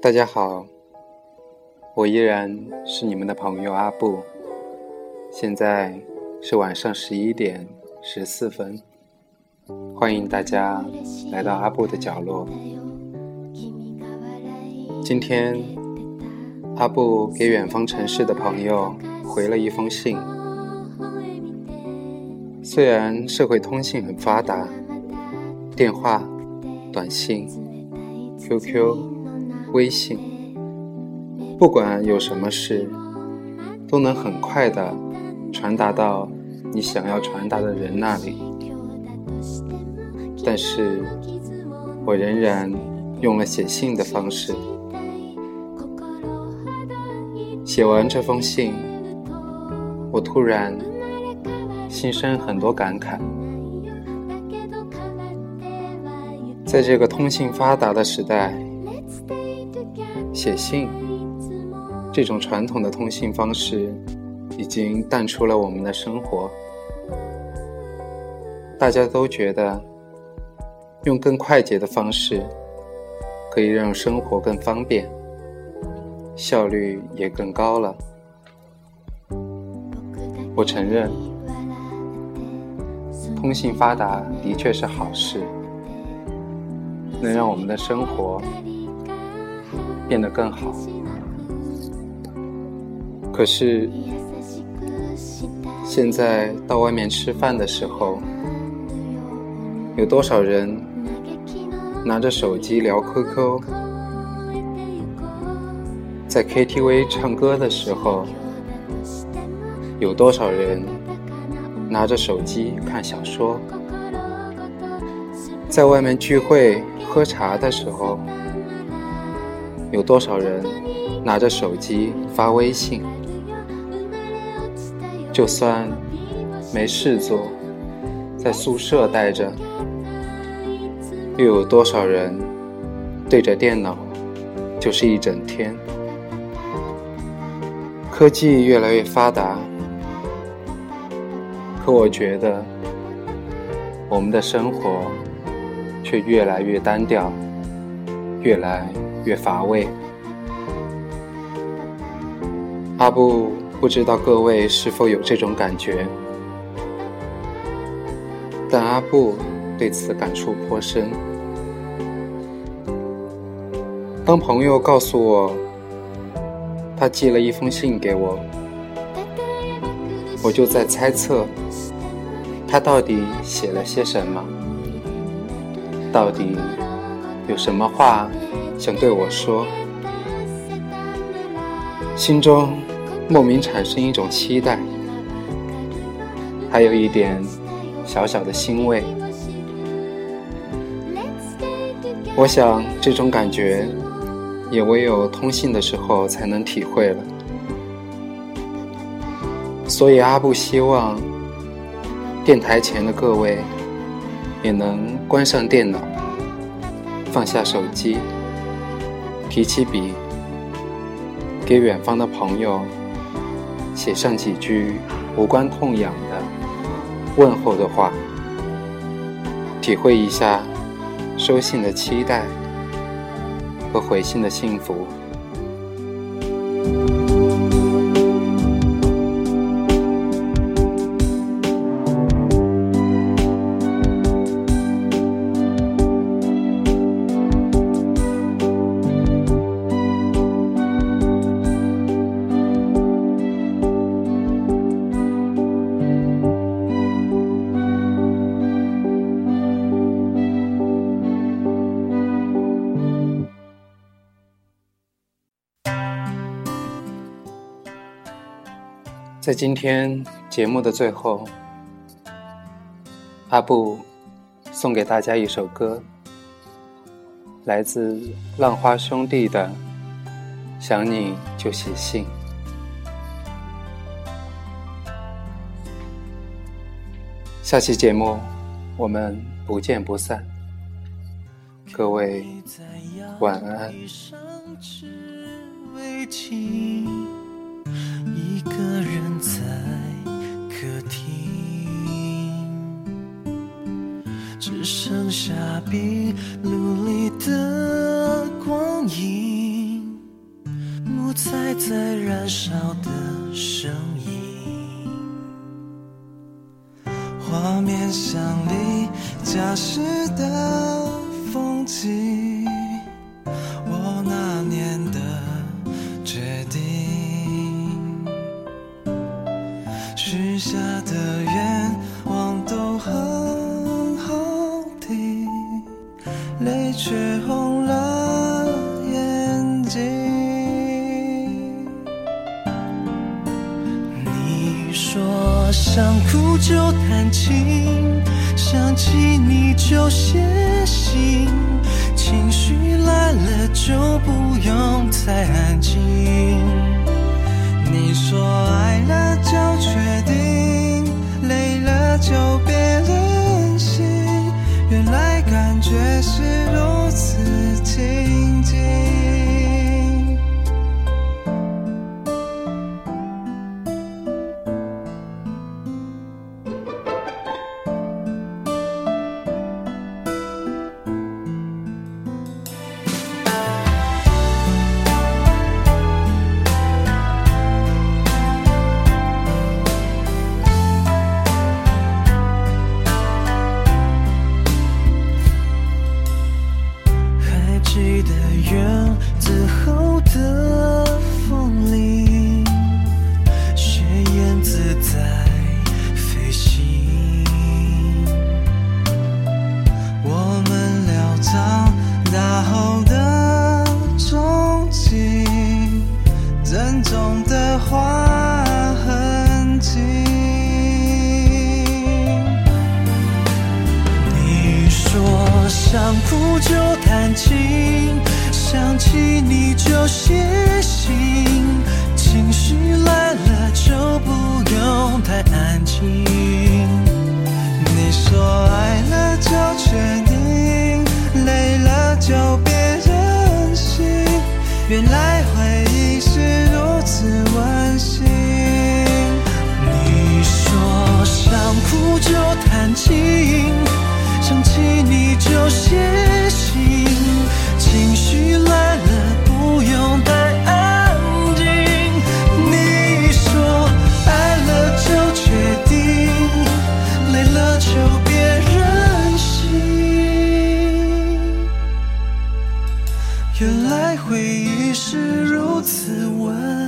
大家好，我依然是你们的朋友阿布。现在是晚上十一点十四分，欢迎大家来到阿布的角落。今天，阿布给远方城市的朋友回了一封信。虽然社会通信很发达，电话、短信、QQ。微信，不管有什么事，都能很快的传达到你想要传达的人那里。但是，我仍然用了写信的方式。写完这封信，我突然心生很多感慨。在这个通信发达的时代。写信这种传统的通信方式已经淡出了我们的生活，大家都觉得用更快捷的方式可以让生活更方便，效率也更高了。我承认，通信发达的确是好事，能让我们的生活。变得更好。可是，现在到外面吃饭的时候，有多少人拿着手机聊 QQ？在 KTV 唱歌的时候，有多少人拿着手机看小说？在外面聚会喝茶的时候？有多少人拿着手机发微信？就算没事做，在宿舍待着，又有多少人对着电脑就是一整天？科技越来越发达，可我觉得我们的生活却越来越单调，越来。越乏味。阿布不知道各位是否有这种感觉，但阿布对此感触颇深。当朋友告诉我他寄了一封信给我，我就在猜测他到底写了些什么，到底有什么话。想对我说，心中莫名产生一种期待，还有一点小小的欣慰。我想这种感觉，也唯有通信的时候才能体会了。所以阿布希望电台前的各位也能关上电脑，放下手机。提起笔，给远方的朋友写上几句无关痛痒的问候的话，体会一下收信的期待和回信的幸福。在今天节目的最后，阿布送给大家一首歌，来自浪花兄弟的《想你就写信》。下期节目我们不见不散，各位晚安。剩下壁炉里的光影，木材在燃烧的声音，画面像离家时的风景。我那年的决定，许下的你说想哭就弹琴，想起你就写信，情绪来了就不用太安静。你说爱了就确定，累了就别任性，原来感觉是就弹琴，想起你就写信，情绪来了就不用太安静。你说爱了就确定，累了就别任性，原来回忆是如此温馨。你说想哭就弹琴，想起你就写回忆是如此温